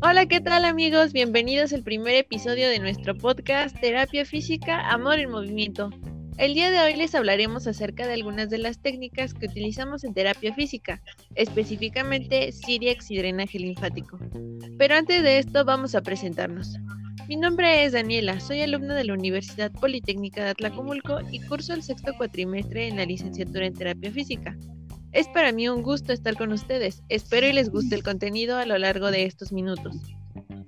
Hola, ¿qué tal amigos? Bienvenidos al primer episodio de nuestro podcast Terapia Física, Amor en Movimiento. El día de hoy les hablaremos acerca de algunas de las técnicas que utilizamos en terapia física, específicamente Siriax y drenaje linfático. Pero antes de esto vamos a presentarnos. Mi nombre es Daniela, soy alumna de la Universidad Politécnica de Atlacomulco y curso el sexto cuatrimestre en la licenciatura en terapia física. Es para mí un gusto estar con ustedes. Espero y les guste el contenido a lo largo de estos minutos.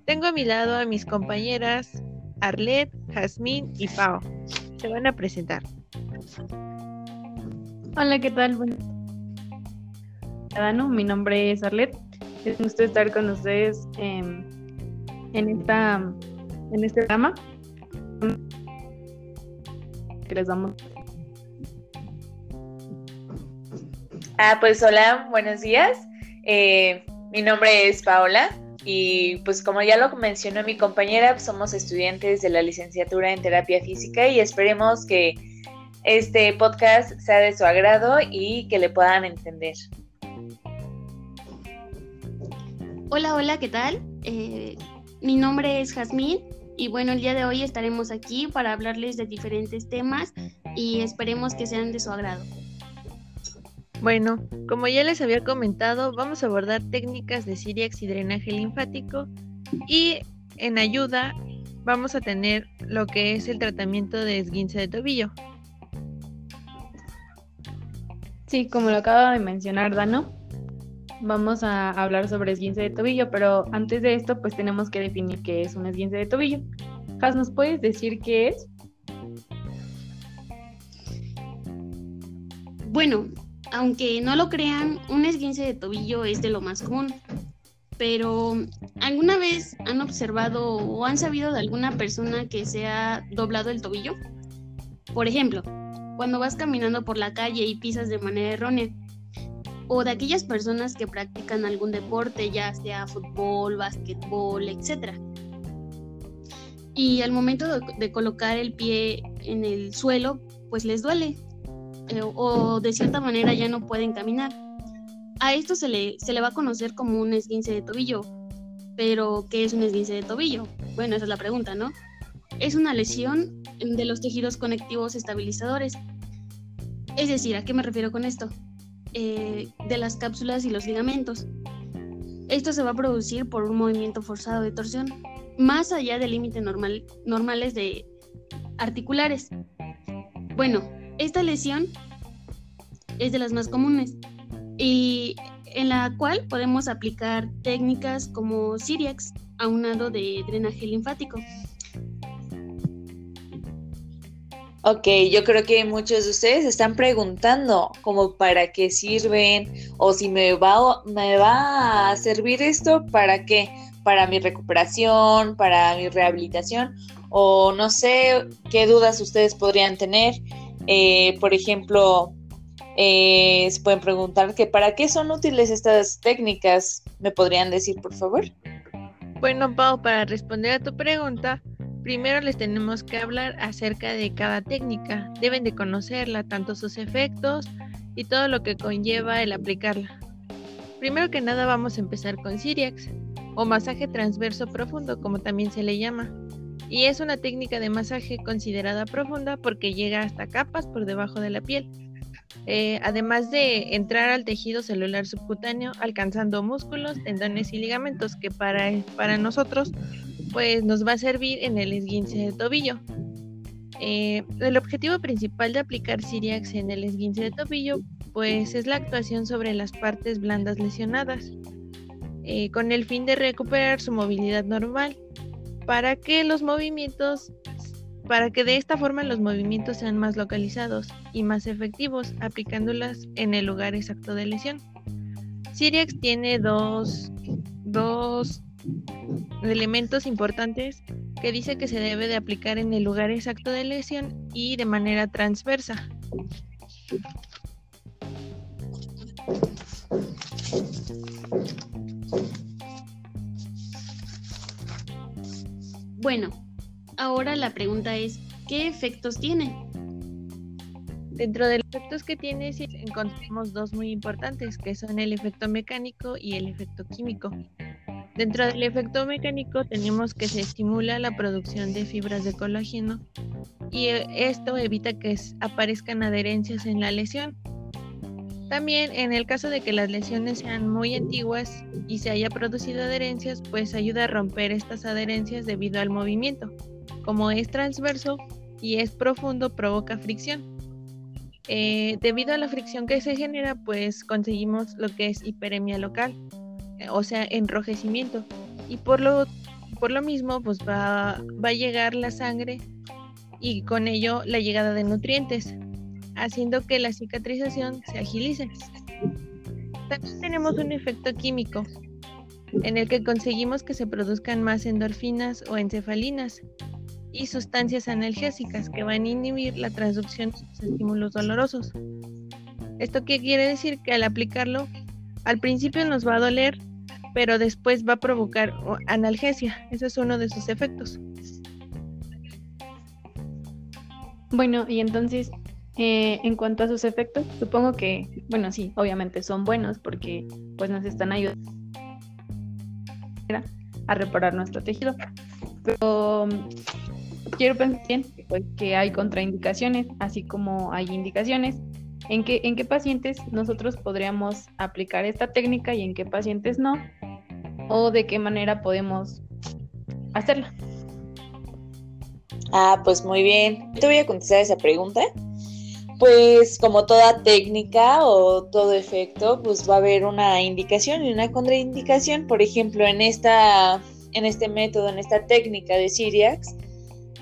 Tengo a mi lado a mis compañeras Arlet, Jazmín y Pau. Se van a presentar. Hola, ¿qué tal? Bueno, mi nombre es Arlet. Es un gusto estar con ustedes en esta en este programa les damos Ah, pues hola, buenos días. Eh, mi nombre es Paola y pues como ya lo mencionó mi compañera, somos estudiantes de la licenciatura en terapia física y esperemos que este podcast sea de su agrado y que le puedan entender. Hola, hola, ¿qué tal? Eh, mi nombre es Jazmín y bueno, el día de hoy estaremos aquí para hablarles de diferentes temas y esperemos que sean de su agrado. Bueno, como ya les había comentado, vamos a abordar técnicas de Siriax y drenaje linfático y en ayuda vamos a tener lo que es el tratamiento de esguince de tobillo. Sí, como lo acaba de mencionar Dano, vamos a hablar sobre esguince de tobillo, pero antes de esto pues tenemos que definir qué es un esguince de tobillo. Has, ¿nos puedes decir qué es? Bueno, aunque no lo crean, un esguince de tobillo es de lo más común. Pero, ¿alguna vez han observado o han sabido de alguna persona que se ha doblado el tobillo? Por ejemplo, cuando vas caminando por la calle y pisas de manera errónea. O de aquellas personas que practican algún deporte, ya sea fútbol, básquetbol, etc. Y al momento de colocar el pie en el suelo, pues les duele, eh, o de cierta manera ya no pueden caminar. A esto se le, se le va a conocer como un esguince de tobillo. Pero, ¿qué es un esguince de tobillo? Bueno, esa es la pregunta, ¿no? Es una lesión de los tejidos conectivos estabilizadores. Es decir, ¿a qué me refiero con esto? Eh, de las cápsulas y los ligamentos. Esto se va a producir por un movimiento forzado de torsión, más allá del límite normal, normales de articulares. Bueno, esta lesión es de las más comunes y en la cual podemos aplicar técnicas como Siriax aunado de drenaje linfático. Ok, yo creo que muchos de ustedes están preguntando como para qué sirven o si me va, me va a servir esto para qué, para mi recuperación, para mi rehabilitación o no sé qué dudas ustedes podrían tener. Eh, por ejemplo, eh, se pueden preguntar que para qué son útiles estas técnicas. ¿Me podrían decir, por favor? Bueno, Pau, para responder a tu pregunta, primero les tenemos que hablar acerca de cada técnica. Deben de conocerla, tanto sus efectos y todo lo que conlleva el aplicarla. Primero que nada vamos a empezar con Siriax, o masaje transverso profundo, como también se le llama y es una técnica de masaje considerada profunda porque llega hasta capas por debajo de la piel. Eh, además de entrar al tejido celular subcutáneo alcanzando músculos, tendones y ligamentos que para, nosotros pues nos va a servir en el esguince de tobillo. Eh, el objetivo principal de aplicar Siriax en el esguince de tobillo pues es la actuación sobre las partes blandas lesionadas eh, con el fin de recuperar su movilidad normal para que los movimientos, para que de esta forma los movimientos sean más localizados y más efectivos, aplicándolas en el lugar exacto de lesión. Siriax tiene dos, dos elementos importantes que dice que se debe de aplicar en el lugar exacto de lesión y de manera transversa. Bueno, ahora la pregunta es, ¿qué efectos tiene? Dentro del efecto efectos que tiene encontramos dos muy importantes, que son el efecto mecánico y el efecto químico. Dentro del efecto mecánico tenemos que se estimula la producción de fibras de colágeno y eh, esto evita que aparezcan adherencias en la lesión. También en el caso de que las lesiones sean muy antiguas y se haya producido adherencias, pues ayuda a romper estas adherencias debido al movimiento. Como es transverso y es profundo, provoca fricción. Eh, debido a la fricción que se genera, pues conseguimos lo que es hiperemia local, eh, o sea, enrojecimiento. Y por lo, por lo mismo, pues va, va a llegar la sangre y con ello la llegada de nutrientes, haciendo que la cicatrización se agilice. También tenemos un efecto químico, en el que conseguimos que se produzcan más endorfinas o encefalinas, y sustancias analgésicas que van a inhibir la transducción de los estímulos dolorosos. ¿Esto qué quiere decir? Que al aplicarlo, al principio nos va a doler, pero después va a provocar analgesia. Ese es uno de sus efectos. Bueno, y entonces, eh, en cuanto a sus efectos, supongo que, bueno, sí, obviamente son buenos porque pues nos están ayudando a reparar nuestro tejido. Pero quiero pensar pues, que hay contraindicaciones, así como hay indicaciones. ¿En qué, ¿En qué pacientes nosotros podríamos aplicar esta técnica y en qué pacientes no? ¿O de qué manera podemos hacerla? Ah, pues muy bien. Te voy a contestar esa pregunta. Pues como toda técnica o todo efecto, pues va a haber una indicación y una contraindicación. Por ejemplo, en esta en este método, en esta técnica de Siriax,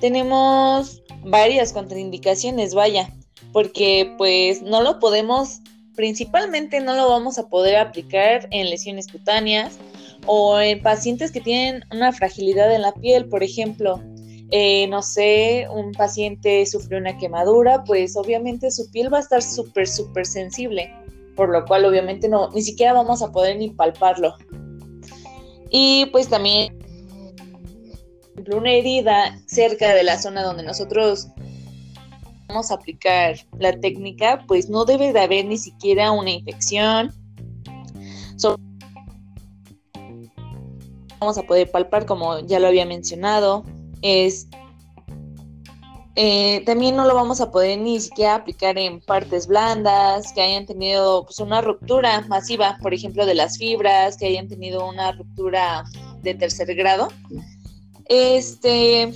tenemos varias contraindicaciones, vaya, porque pues no lo podemos, principalmente no lo vamos a poder aplicar en lesiones cutáneas o en pacientes que tienen una fragilidad en la piel, por ejemplo. Eh, no sé, un paciente sufrió una quemadura, pues obviamente su piel va a estar súper, súper sensible, por lo cual obviamente no, ni siquiera vamos a poder ni palparlo. Y pues también una herida cerca de la zona donde nosotros vamos a aplicar la técnica, pues no debe de haber ni siquiera una infección. vamos a poder palpar, como ya lo había mencionado. Eh, también no lo vamos a poder ni siquiera aplicar en partes blandas, que hayan tenido pues, una ruptura masiva, por ejemplo, de las fibras, que hayan tenido una ruptura de tercer grado. Este,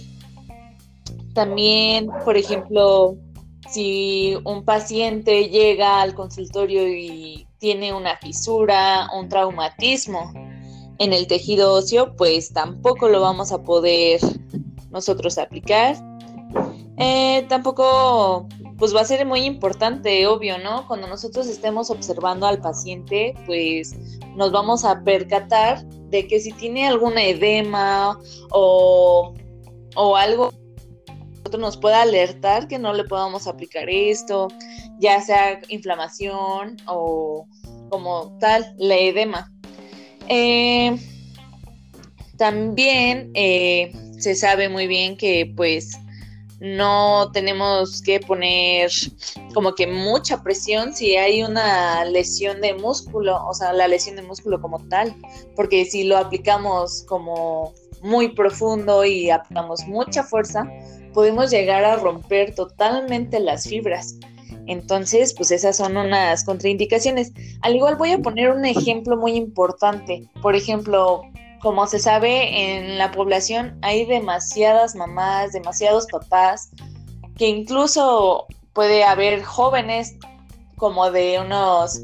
también, por ejemplo, si un paciente llega al consultorio y tiene una fisura, un traumatismo en el tejido óseo, pues tampoco lo vamos a poder nosotros aplicar. Eh, tampoco, pues va a ser muy importante, obvio, ¿no? Cuando nosotros estemos observando al paciente, pues nos vamos a percatar de que si tiene alguna edema o, o algo nos pueda alertar que no le podamos aplicar esto, ya sea inflamación o como tal, la edema. Eh, también eh, se sabe muy bien que pues no tenemos que poner como que mucha presión si hay una lesión de músculo, o sea, la lesión de músculo como tal, porque si lo aplicamos como muy profundo y aplicamos mucha fuerza, podemos llegar a romper totalmente las fibras. Entonces, pues esas son unas contraindicaciones. Al igual voy a poner un ejemplo muy importante. Por ejemplo, como se sabe, en la población hay demasiadas mamás, demasiados papás, que incluso puede haber jóvenes como de unos,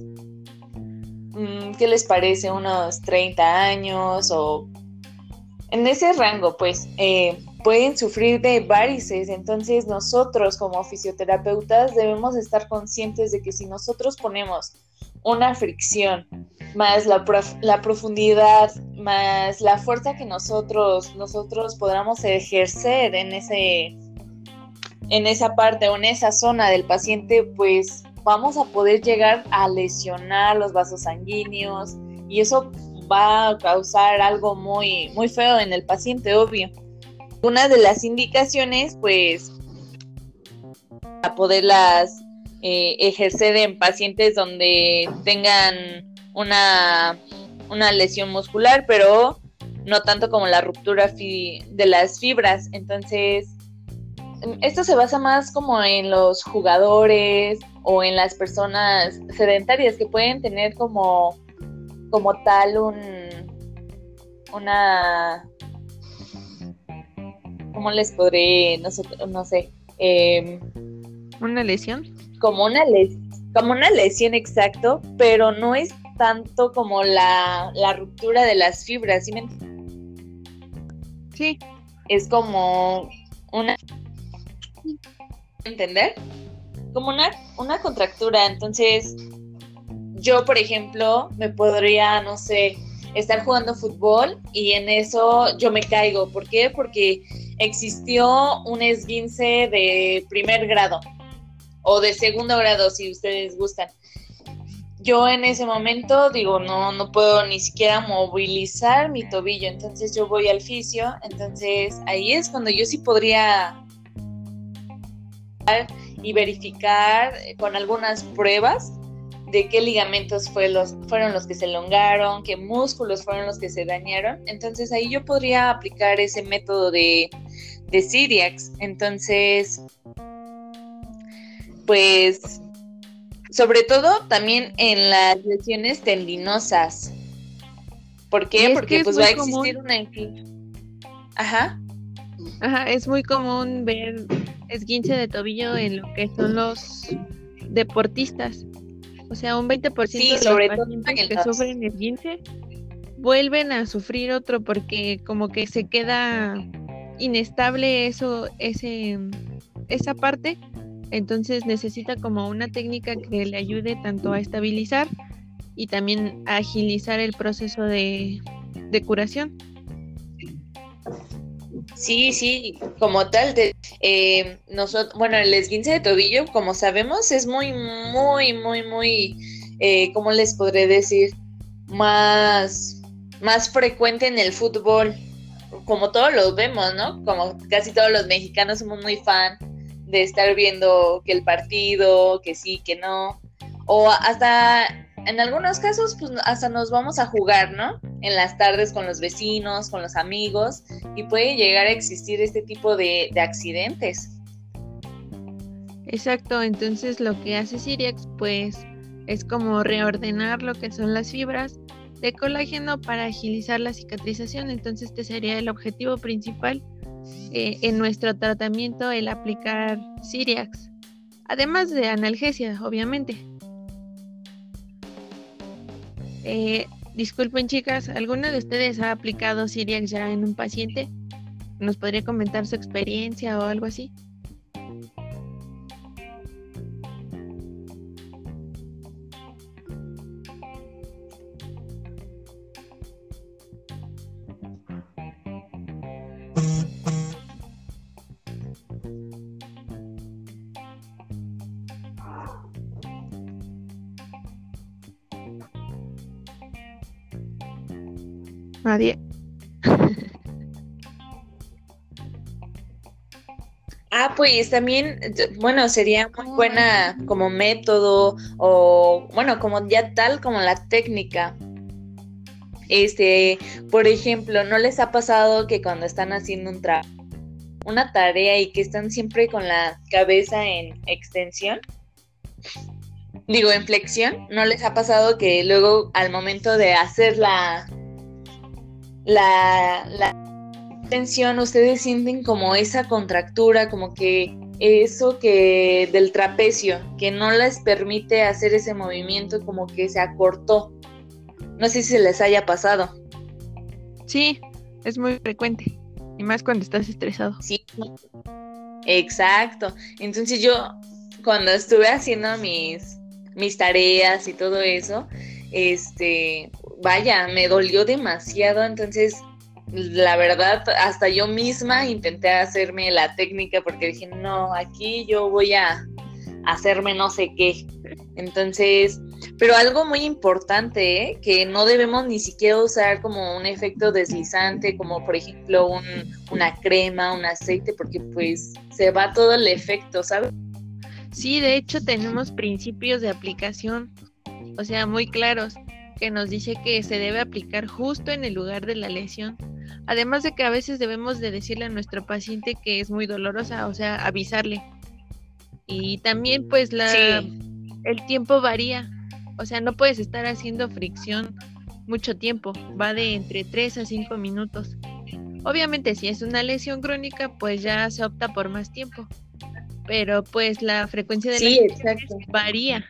mm, ¿qué les parece? Unos 30 años o en ese rango, pues, eh, pueden sufrir de varices. Entonces nosotros como fisioterapeutas debemos estar conscientes de que si nosotros ponemos una fricción más la, la, profundidad, más la fuerza que nosotros, nosotros podamos ejercer en ese en esa parte o en esa zona del paciente, pues vamos a poder llegar a lesionar los vasos sanguíneos y eso va a causar algo muy, muy feo en el paciente, obvio. Una de las indicaciones, pues, para poderlas eh, ejercer en pacientes donde tengan una, una lesión muscular, pero no tanto como la ruptura de las fibras. Entonces, esto se basa más como en los jugadores o en las personas sedentarias que pueden tener como, como tal un una ¿cómo les podré no sé, no sé em, una lesión como una lesión como una lesión exacto pero no es tanto como la, la ruptura de las fibras ¿sí me Sí. Es como una... ¿Entender? Como una, una contractura. Entonces, yo, por ejemplo, me podría, no sé, estar jugando fútbol y en eso yo me caigo. ¿Por qué? Porque existió un esguince de primer grado o de segundo grado, si ustedes gustan yo en ese momento digo, no, no puedo ni siquiera movilizar mi tobillo, entonces yo voy al fisio, entonces ahí es cuando yo sí podría y verificar con algunas pruebas de qué ligamentos fueron los que se elongaron, qué músculos fueron los que se dañaron. Entonces ahí yo podría aplicar ese método de, de Siriax. Entonces, pues sobre todo también en las lesiones tendinosas. ¿Por qué? Porque pues va a existir una Ajá. Ajá, es muy común ver esguince de tobillo en lo que son los deportistas. O sea, un 20% de los pacientes que sufren esguince vuelven a sufrir otro porque como que se queda inestable eso ese esa parte entonces necesita como una técnica que le ayude tanto a estabilizar y también a agilizar el proceso de, curación. Sí, sí, como tal, de, eh, nosotros, bueno, el esguince de tobillo, como sabemos, es muy, muy, muy, muy, eh, ¿cómo les podré decir? Más, más frecuente en el fútbol, como todos lo vemos, ¿no? Como casi todos los mexicanos somos muy fan de estar viendo que el partido, que sí, que no, o hasta en algunos casos, pues hasta nos vamos a jugar, ¿no? En las tardes con los vecinos, con los amigos, y puede llegar a existir este tipo de, de accidentes. Exacto, entonces lo que hace Siriax, pues, es como reordenar lo que son las fibras de colágeno para agilizar la cicatrización, entonces este sería el objetivo principal eh, en nuestro tratamiento el aplicar Siriax, además de analgesia, obviamente. Eh, disculpen chicas, ¿alguna de ustedes ha aplicado Siriax ya en un paciente? ¿Nos podría comentar su experiencia o algo así? Nadie. Ah, pues también, bueno, sería muy buena como método o, bueno, como ya tal como la técnica. Este, por ejemplo, ¿no les ha pasado que cuando están haciendo un trabajo, una tarea y que están siempre con la cabeza en extensión? Digo, en flexión, ¿no les ha pasado que luego al momento de hacer la, la, la tensión, ustedes sienten como esa contractura, como que eso que del trapecio, que no les permite hacer ese movimiento, como que se acortó. No sé si se les haya pasado. Sí, es muy frecuente. Y más cuando estás estresado. Sí, exacto. Entonces yo, cuando estuve haciendo mis, mis tareas y todo eso, este, vaya, me dolió demasiado, entonces la verdad, hasta yo misma intenté hacerme la técnica porque dije, no, aquí yo voy a hacerme no sé qué. Entonces, pero algo muy importante, ¿eh? que no debemos ni siquiera usar como un efecto deslizante, como por ejemplo una crema, un aceite, porque pues se va todo el efecto, ¿sabes? Sí, de hecho tenemos principios de aplicación, o sea, muy claros, que nos dice que se debe aplicar justo en el lugar de la lesión. Además de que a veces debemos de decirle a nuestro paciente que es muy dolorosa, o sea, avisarle. Y también pues la el tiempo varía. O sea, no puedes estar haciendo fricción mucho tiempo, va de entre 3 a 5 minutos. Obviamente si es una lesión crónica, pues ya se opta por más tiempo. Pero pues la frecuencia de sí, la varía.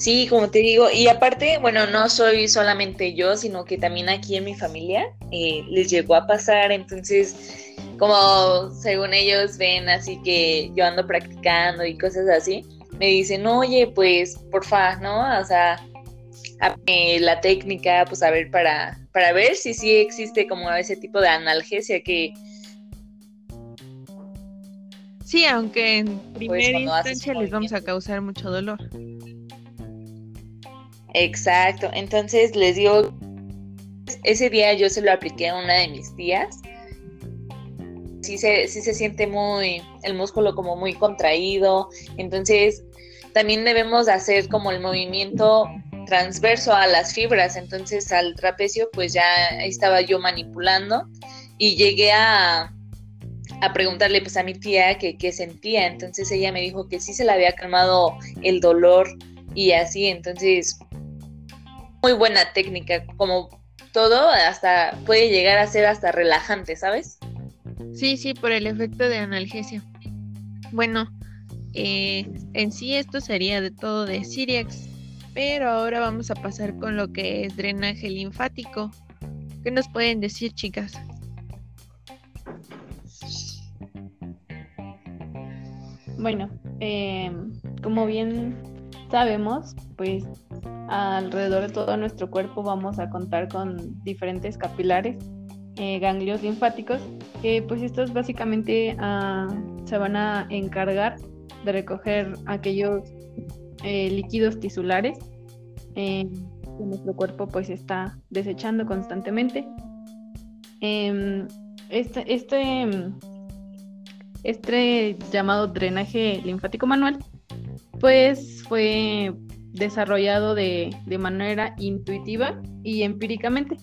Sí, como te digo, y aparte, bueno, no soy solamente yo, sino que también aquí en mi familia eh, les llegó a pasar, entonces, como según ellos ven así que yo ando practicando y cosas así, me dicen, oye, pues, porfa, ¿no? O sea, la técnica, pues a ver, para, para ver si sí existe como ese tipo de analgesia que... Sí, aunque en pues, primera instancia les vamos a causar mucho dolor. Exacto, entonces les digo, ese día yo se lo apliqué a una de mis tías. Sí se, sí se siente muy, el músculo como muy contraído, entonces también debemos hacer como el movimiento transverso a las fibras, entonces al trapecio pues ya estaba yo manipulando y llegué a, a preguntarle pues a mi tía que qué sentía, entonces ella me dijo que sí se le había calmado el dolor y así, entonces muy buena técnica, como todo hasta puede llegar a ser hasta relajante, ¿sabes? Sí, sí, por el efecto de analgesia. Bueno, eh, en sí esto sería de todo de Siriax, pero ahora vamos a pasar con lo que es drenaje linfático. ¿Qué nos pueden decir, chicas? Bueno, em, como bien sabemos, pues alrededor de todo nuestro cuerpo vamos a contar con diferentes capilares, eh, ganglios linfáticos, que pues estos básicamente ah, se van a encargar de recoger aquellos eh, líquidos tisulares eh, que nuestro cuerpo pues está desechando constantemente. Em, este, este, este llamado drenaje linfático manual pues fue desarrollado de, de manera intuitiva y empíricamente.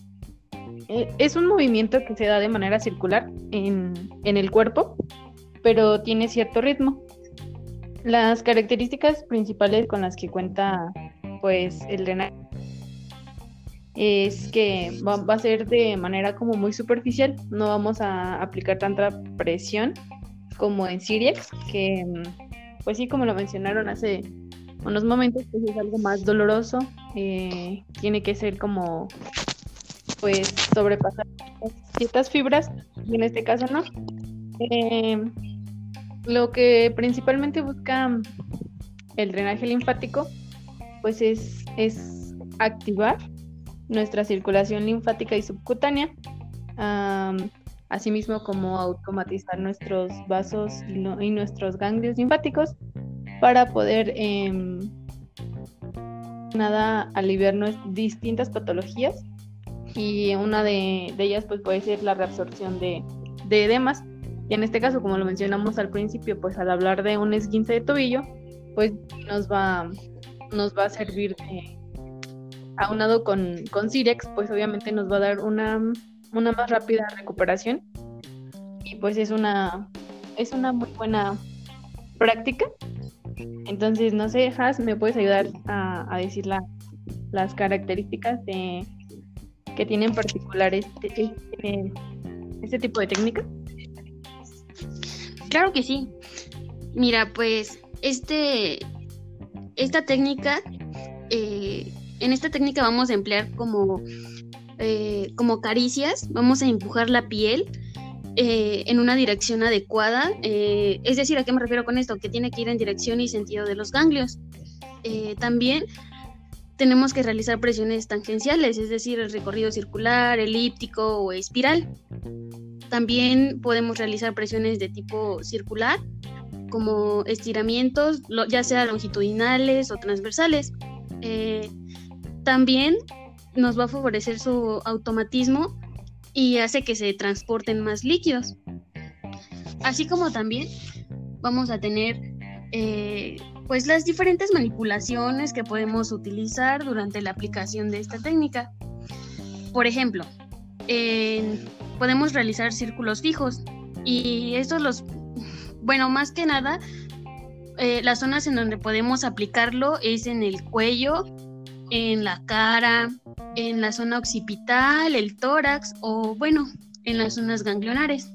Eh, es un movimiento que se da de manera circular en, en el cuerpo, pero tiene cierto ritmo. Las características principales con las que cuenta pues el drenaje es que va, a ser de manera como muy superficial, no vamos a aplicar tanta presión como en Siriex, que pues sí, como lo mencionaron hace unos momentos, pues es algo más doloroso, eh, tiene que ser como pues sobrepasar ciertas fibras, y en este caso no. Eh, lo que principalmente busca el drenaje linfático, pues es, es activar nuestra circulación linfática y subcutánea, asimismo como automatizar nuestros vasos y, nuestros ganglios linfáticos para poder em, nada aliviar distintas patologías. Y una de, ellas pues puede ser la reabsorción de, de edemas. Y en este caso, como lo mencionamos al principio, pues al hablar de un esguince de tobillo, pues nos va, nos va a servir de, aunado con, con Cirex, pues obviamente nos va a dar una, una más rápida recuperación. Y pues es una, es una muy buena práctica. Entonces, no sé, Has, ¿me puedes ayudar a, a decir las características de, que tiene en particular este, este, este tipo de técnica? Claro que sí. Mira, pues este, esta técnica, eh, en esta técnica vamos a emplear como, eh, como caricias, vamos a empujar la piel eh, en una dirección adecuada. es decir, ¿a qué me refiero con esto? Que tiene que ir en dirección y sentido de los ganglios. también tenemos que realizar presiones tangenciales, es decir, el recorrido circular, elíptico o espiral. También podemos realizar presiones de tipo circular, como estiramientos, ya sea longitudinales o transversales. Eh, también nos va a favorecer su automatismo y hace que se transporten más líquidos. así como también vamos a tener eh, pues las diferentes manipulaciones que podemos utilizar durante la aplicación de esta técnica. Por ejemplo, podemos realizar círculos fijos y estos los, bueno, más que nada, eh, las zonas en donde podemos aplicarlo es en el cuello, en la cara, en la zona occipital, el tórax o bueno, en las zonas ganglionares.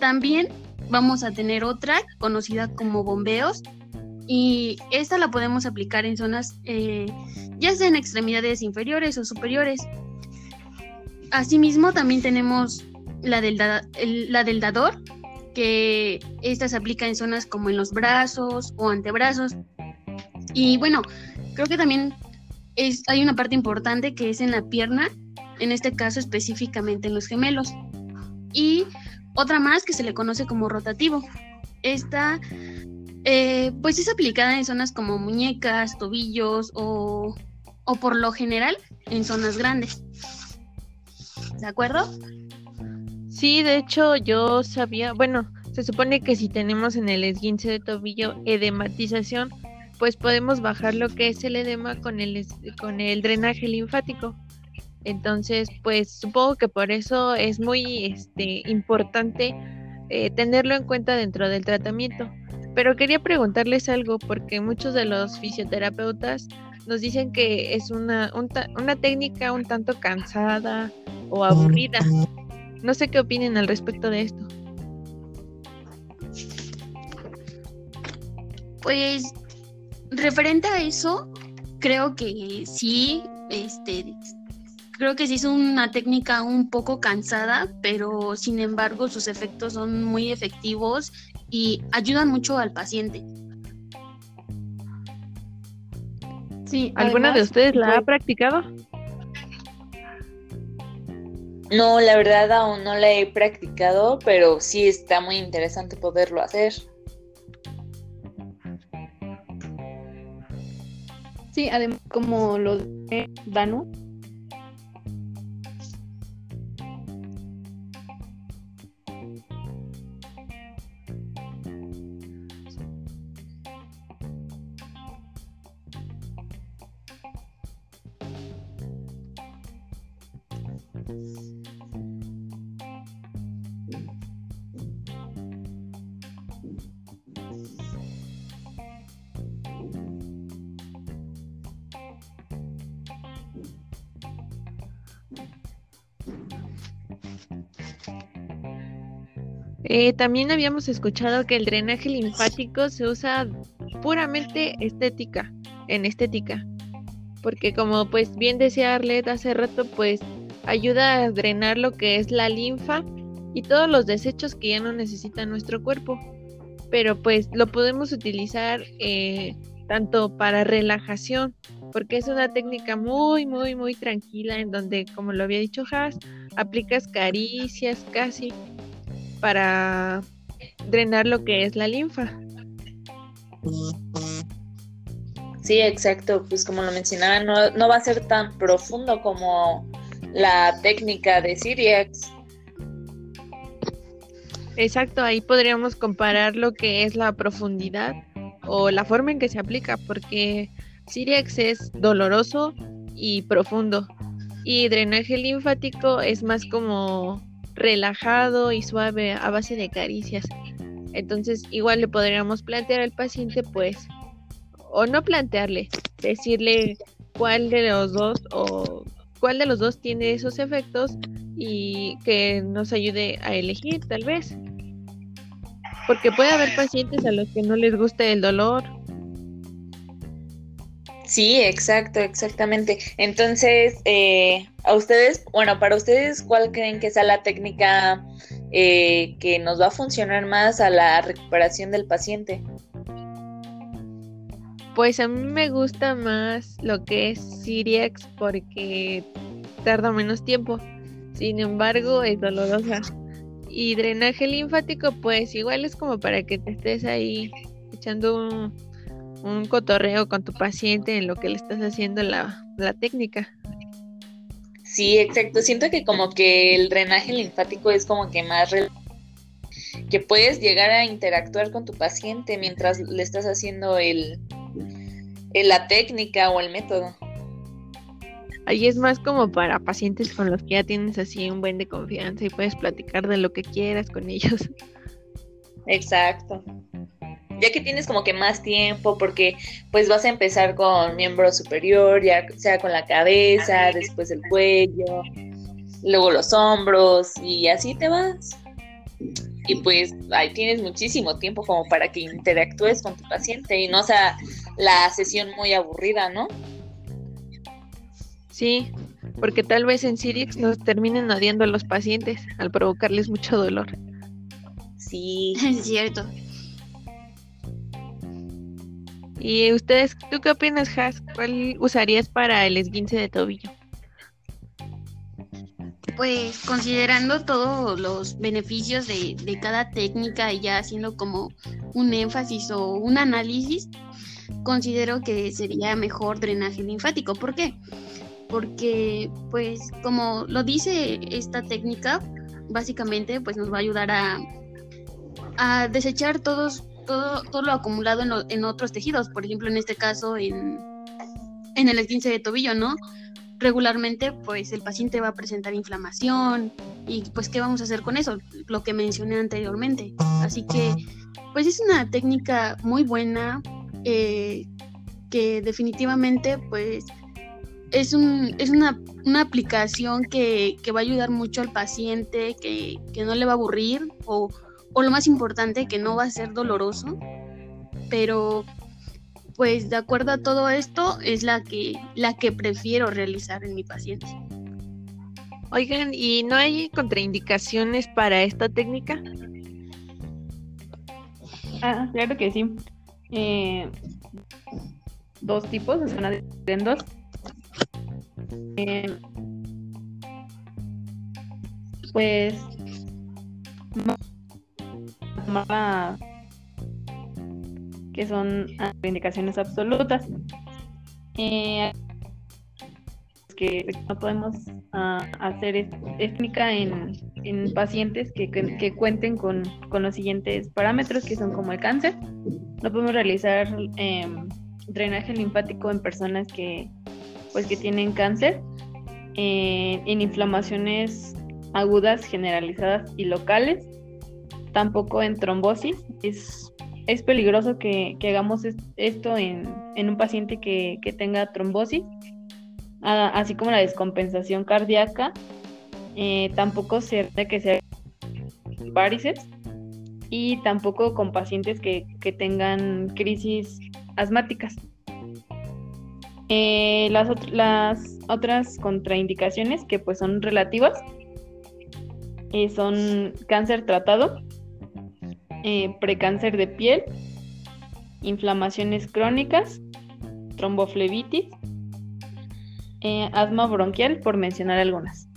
También vamos a tener otra conocida como bombeos y esta la podemos aplicar en zonas eh, ya sea en extremidades inferiores o superiores. Asimismo también tenemos la del, la del dador, que esta se aplica en zonas como en los brazos o antebrazos. Y bueno, creo que también es, hay una parte importante que es en la pierna, en este caso específicamente en los gemelos. Y otra más que se le conoce como rotativo. Esta eh, pues es aplicada en zonas como muñecas, tobillos o, o por lo general en zonas grandes. ¿De acuerdo? Sí, de hecho yo sabía, bueno, se supone que si tenemos en el esguince de tobillo edematización, pues podemos bajar lo que es el edema con el, con el drenaje linfático. Entonces, pues supongo que por eso es muy este, importante eh, tenerlo en cuenta dentro del tratamiento. Pero quería preguntarles algo porque muchos de los fisioterapeutas nos dicen que es una, una técnica un tanto cansada o aburrida. No sé qué opinen al respecto de esto. Pues referente a eso, creo que sí, este, creo que sí es una técnica un poco cansada, pero sin embargo sus efectos son muy efectivos y ayudan mucho al paciente. Sí, ¿alguna de ustedes la ha practicado? No, la verdad aún no la he practicado, pero sí está muy interesante poderlo hacer. Sí, además como lo de Eh, también habíamos escuchado que el drenaje linfático se usa puramente estética, en estética, porque como pues bien decía Arlet hace rato, pues ayuda a drenar lo que es la linfa y todos los desechos que ya no necesita nuestro cuerpo. Pero pues lo podemos utilizar eh, tanto para relajación, porque es una técnica muy, muy, muy tranquila en donde, como lo había dicho Has, aplicas caricias casi para drenar lo que es la linfa. Sí, exacto, pues como lo mencionaba, no, no va a ser tan profundo como la técnica de Siriax. Exacto, ahí podríamos comparar lo que es la profundidad o la forma en que se aplica, porque Siriax es doloroso y profundo y drenaje linfático es más como relajado y suave a base de caricias. Entonces igual le podríamos plantear al paciente pues, o no plantearle, decirle cuál de los dos o cuál de los dos tiene esos efectos y que nos ayude a elegir tal vez. Porque puede haber pacientes a los que no les guste el dolor Sí, exacto, exactamente. Entonces, eh, a ustedes, bueno, para ustedes, ¿cuál creen que sea la técnica eh, que nos va a funcionar más a la recuperación del paciente? Pues a mí me gusta más lo que es Siriax porque tarda menos tiempo. Sin embargo, es dolorosa. Y drenaje linfático, pues igual es como para que te estés ahí echando un, un cotorreo con tu paciente en lo que le estás haciendo la, la técnica. Sí, exacto. Siento que como que el drenaje linfático es como que más que puedes llegar a interactuar con tu paciente mientras le estás haciendo el, la técnica o el método. Ahí es más como para pacientes con los que ya tienes así un buen de confianza y puedes platicar de lo que quieras con ellos. Exacto. Ya que tienes como que más tiempo porque pues vas a empezar con miembro superior, ya sea con la cabeza, después el cuello, luego los hombros y así te vas. Y pues ahí tienes muchísimo tiempo como para que interactúes con tu paciente y no sea la sesión muy aburrida, ¿no? Sí, porque tal vez en Sirix nos terminen odiando a los pacientes al provocarles mucho dolor. Sí. Es cierto. ¿Y ustedes, tú qué opinas, Has? ¿Cuál usarías para el esguince de tobillo? Pues considerando todos los beneficios de, de cada técnica y ya haciendo como un énfasis o un análisis, considero que sería mejor drenaje linfático. ¿Por qué? Porque, pues, como lo dice esta técnica, básicamente, pues nos va a ayudar a, a desechar todos, todo, todo lo acumulado en, lo- en otros tejidos. Por ejemplo, en este caso, en, en el esguince de tobillo, ¿no? Regularmente, pues el paciente va a presentar inflamación y pues ¿qué vamos a hacer con eso? Lo que mencioné anteriormente. Así que, pues es una técnica muy buena eh, que definitivamente, pues es, un, es una, una aplicación que, que va a ayudar mucho al paciente, que, que no le va a aburrir o, o lo más importante, que no va a ser doloroso. Pero pues de acuerdo a todo esto es la que la que prefiero realizar en mi paciente. Oigan, ¿y no hay contraindicaciones para esta técnica? Ah, claro que sí. Eh, dos tipos, se van a en dos. Eh, pues que son ah, indicaciones absolutas. Eh, que no podemos ah, hacer técnica en, en pacientes que, cuenten con, los siguientes parámetros, que son como el cáncer. No podemos realizar em, drenaje linfático en personas que, pues, tienen cáncer, eh, en inflamaciones agudas, generalizadas y locales, tampoco en trombosis. Es, es peligroso que, hagamos es- esto en, en un paciente que, que tenga trombosis, así como la descompensación cardíaca. eh, tampoco se que sea varices y tampoco con pacientes que, que tengan crisis asmáticas. Eh, las, las otras contraindicaciones que pues son relativas eh, son cáncer tratado, eh, precáncer de piel, inflamaciones crónicas, tromboflebitis, eh, asma bronquial, por mencionar algunas.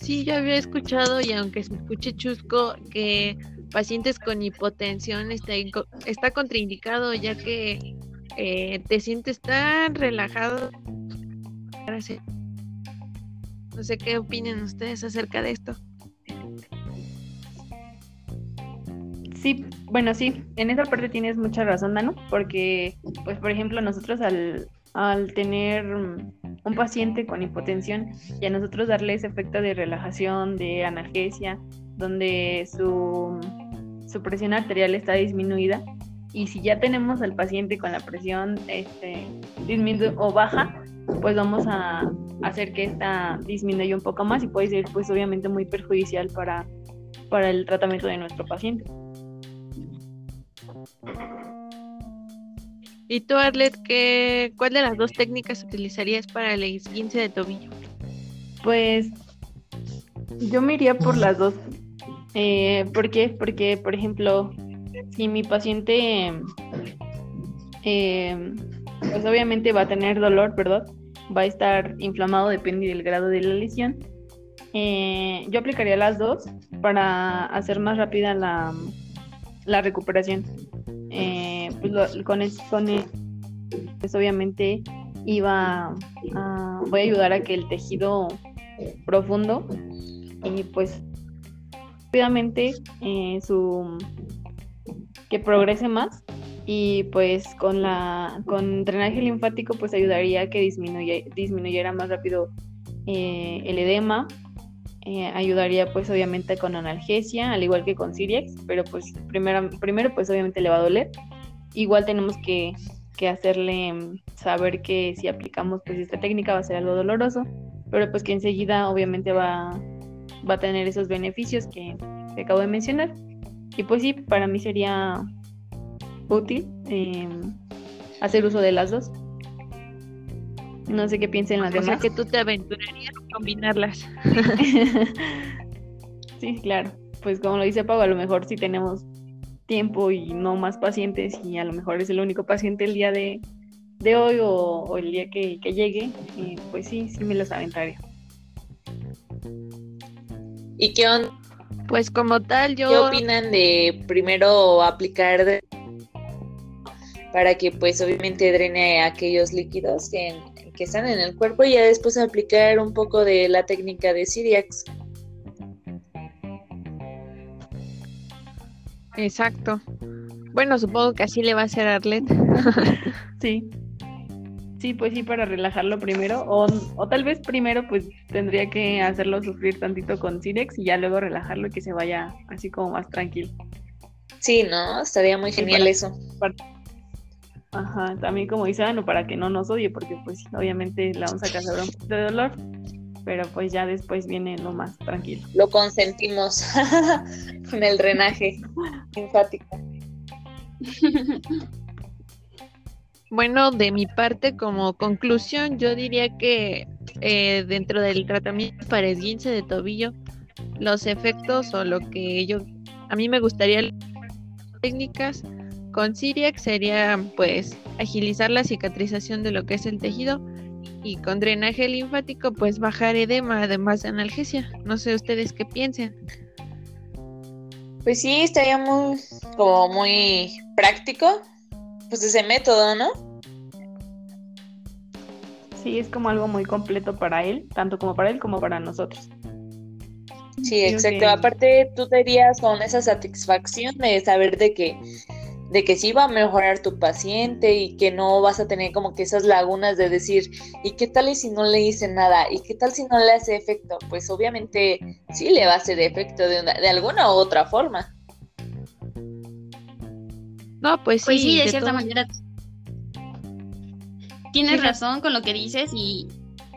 Sí, yo había escuchado y aunque se escuche chusco que pacientes con hipotensión está, está contraindicado ya que eh, te sientes tan relajado. No sé qué opinen ustedes acerca de esto. Sí, bueno, sí, en esa parte tienes mucha razón, Dano, porque, pues, por ejemplo, nosotros al, al tener mm, un paciente con hipotensión y a nosotros darle ese efecto de relajación, de analgesia, donde su, su presión arterial está disminuida, y si ya tenemos al paciente con la presión este, disminu o baja, pues vamos a hacer que esta disminuya un poco más y puede ser, pues, obviamente muy perjudicial para, para el tratamiento de nuestro paciente. ¿Y tú, Arlet, qué, cuál de las dos técnicas utilizarías para el esguince de tobillo? Pues yo me iría por las dos. Eh, ¿Por qué? Porque, por ejemplo, si mi paciente, eh, pues obviamente va a tener dolor, ¿verdad? Va a estar inflamado, depende del grado de la lesión. Eh, yo aplicaría las dos para hacer más rápida la, la recuperación. Eh, pues con, pues obviamente iba a, voy a ayudar a que el tejido profundo y pues rápidamente eh, su que progrese más y pues con la con drenaje linfático pues ayudaría a que disminuyera más rápido eh, el edema eh, ayudaría pues obviamente con analgesia al igual que con Siriax pero pues primero primero pues obviamente le va a doler igual tenemos que, que hacerle mm, saber que si aplicamos pues esta técnica va a ser algo doloroso pero pues que enseguida obviamente va, va a tener esos beneficios que, que acabo de mencionar y pues sí para mí sería útil em, hacer uso de las dos. No sé qué piensen las o demás. Sea que tú te aventurarías a combinarlas. sí, claro. Pues como lo dice Pau, a lo mejor si tenemos tiempo y no más pacientes y a lo mejor es el único paciente el día de, de hoy o, el día que, llegue, eh, pues sí, sí me los aventaría. ¿Y qué onda? Pues como tal, yo... ¿Qué opinan de primero aplicar de para que pues obviamente drene aquellos líquidos que, que, están en el cuerpo y ya después aplicar un poco de la técnica de Siriax. Exacto. Bueno, supongo que así le va a hacer Arlet. sí. Sí, pues sí, para relajarlo primero. O, o, tal vez primero pues tendría que hacerlo sufrir tantito con Sirex y ya luego relajarlo y que se vaya así como más tranquilo. Sí, ¿no? Estaría muy genial eso. Ajá, también como dice Anu, para que no nos odie, porque pues obviamente la vamos a causar un poquito de dolor, pero pues ya después viene lo más tranquilo. Lo consentimos con el drenaje linfático. Bueno, de mi parte, como conclusión, yo diría que eh, dentro del tratamiento para esguince de tobillo, los efectos o lo que yo a mí me gustaría técnicas con Siriax sería pues agilizar la cicatrización de lo que es el tejido y con drenaje linfático pues bajar edema además de analgesia. No sé ustedes qué piensen. Pues sí, estaría muy como muy práctico pues ese método, ¿no? Sí, es como algo muy completo para él, tanto como para él como para nosotros. Sí, exacto. Aparte, tú te irías con esa satisfacción de saber de que de que sí va a mejorar tu paciente y que no vas a tener como que esas lagunas de decir, ¿y qué tal y si no le hice nada? ¿Y qué tal si no le hace efecto? Pues obviamente sí le va a hacer efecto de, de alguna u otra forma. No, pues, pues sí. de, cierta manera. Tienes razón con lo que dices y,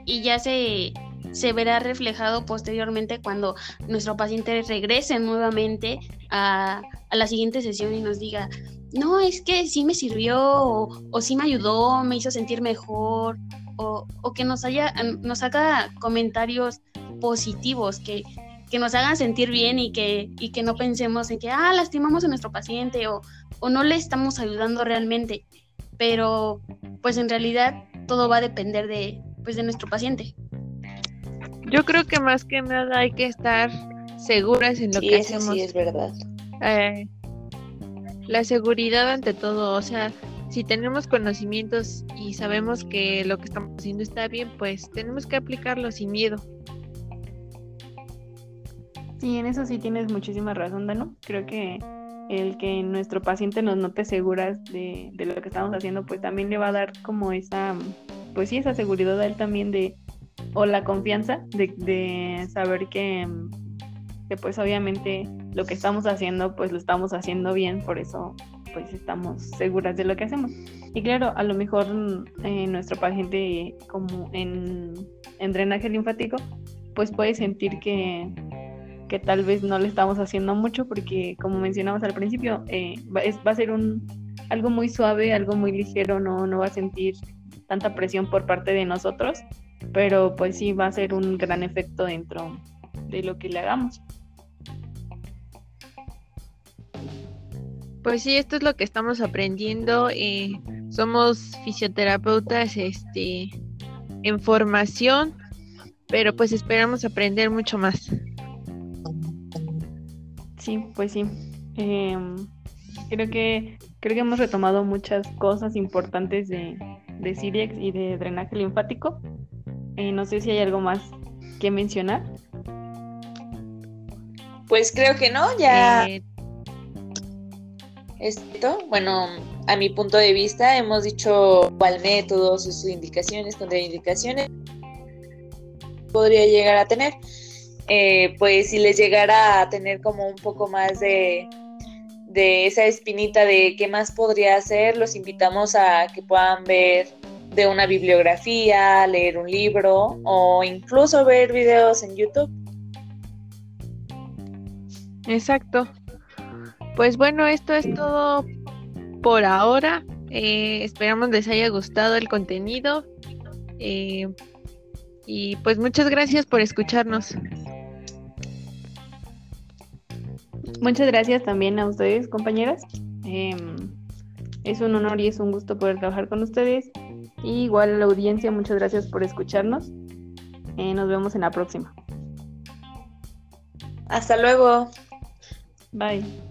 y ya se, se verá reflejado posteriormente cuando nuestro paciente regrese nuevamente a, a la siguiente sesión y nos diga, no, es que sí me sirvió, o, sí me ayudó, me hizo sentir mejor, o, que nos, haya, nos haga comentarios positivos, que, que nos hagan sentir bien y que, y que no pensemos en que, ah, lastimamos a nuestro paciente o, o no le estamos ayudando realmente. Pero, pues en realidad todo va a depender de, pues, de nuestro paciente. Yo creo que más que nada hay que estar seguras en lo que hacemos. Sí, es verdad. Eh, la seguridad ante todo, o sea, si tenemos conocimientos y sabemos que lo que estamos haciendo está bien, pues tenemos que aplicarlo sin miedo. Sí, en eso sí tienes muchísima razón, Dano. Creo que el que nuestro paciente nos note seguras de, lo que estamos haciendo, pues también le va a dar como esa, pues sí, esa seguridad a él también de, o la confianza de, de saber que, pues obviamente lo que estamos haciendo, pues lo estamos haciendo bien, por eso pues estamos seguras de lo que hacemos. Y claro, a lo mejor eh, nuestro paciente como en, drenaje linfático, pues puede sentir que, que, tal vez no le estamos haciendo mucho porque como mencionamos al principio, eh, va, va, a ser un algo muy suave, algo muy ligero, no, no va a sentir tanta presión por parte de nosotros, pero pues sí va a ser un gran efecto dentro de lo que le hagamos. Pues sí, esto es lo que estamos aprendiendo. Eh, somos fisioterapeutas este, en formación, pero pues esperamos aprender mucho más. Sí, pues sí. Em, creo que creo que hemos retomado muchas cosas importantes de, de y de drenaje linfático. Eh, no sé si hay algo más que mencionar. Pues creo que no, ya. Eh, Esto, bueno, a mi punto de vista, hemos dicho cuál método, sus indicaciones, contraindicaciones podría llegar a tener. Eh, pues si les llegara a tener como un poco más de, de esa espinita de qué más podría hacer, los invitamos a que puedan ver de una bibliografía, leer un libro o incluso ver videos en YouTube. Exacto. Pues bueno, esto es todo por ahora. Eh, esperamos les haya gustado el contenido. Eh, y pues muchas gracias por escucharnos. Muchas gracias también a ustedes, compañeras. Em, es un honor y es un gusto poder trabajar con ustedes. Y igual a la audiencia, muchas gracias por escucharnos. Eh, nos vemos en la próxima. Hasta luego. Bye.